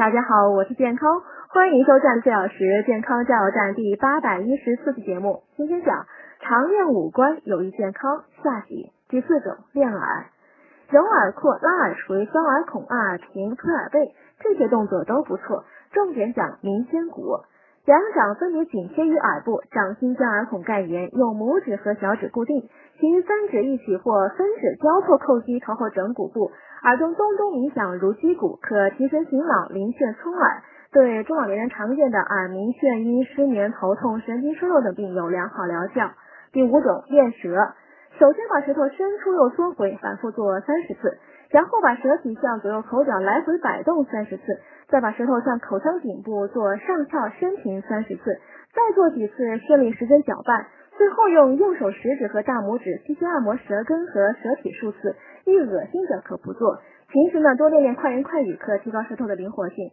大家好，我是健康，欢迎收看四小时健康加油站第八百一十四期节目。今天讲常练五官有益健康下集第四种练耳，揉耳廓、拉耳垂、双耳孔、按耳屏、推耳背，这些动作都不错。重点讲明肩骨，两掌分别紧贴于耳部，掌心将耳孔盖严，用拇指和小指固定，其余三指一起或分指交错叩击头后枕骨部。耳中咚咚鸣响如击鼓，可提神醒脑、灵眩聪耳，对中老年人常见的耳鸣、眩晕、失眠、头痛、神经衰弱等病有良好疗效。第五种练舌，首先把舌头伸出又缩回，反复做三十次，然后把舌体向左右口角来回摆动三十次，再把舌头向口腔顶部做上翘伸平三十次，再做几次顺利时针搅拌。最后用右手食指和大拇指轻轻按摩舌根和舌体数次，遇恶心者可不做。平时呢多练练快人快语，可提高舌头的灵活性。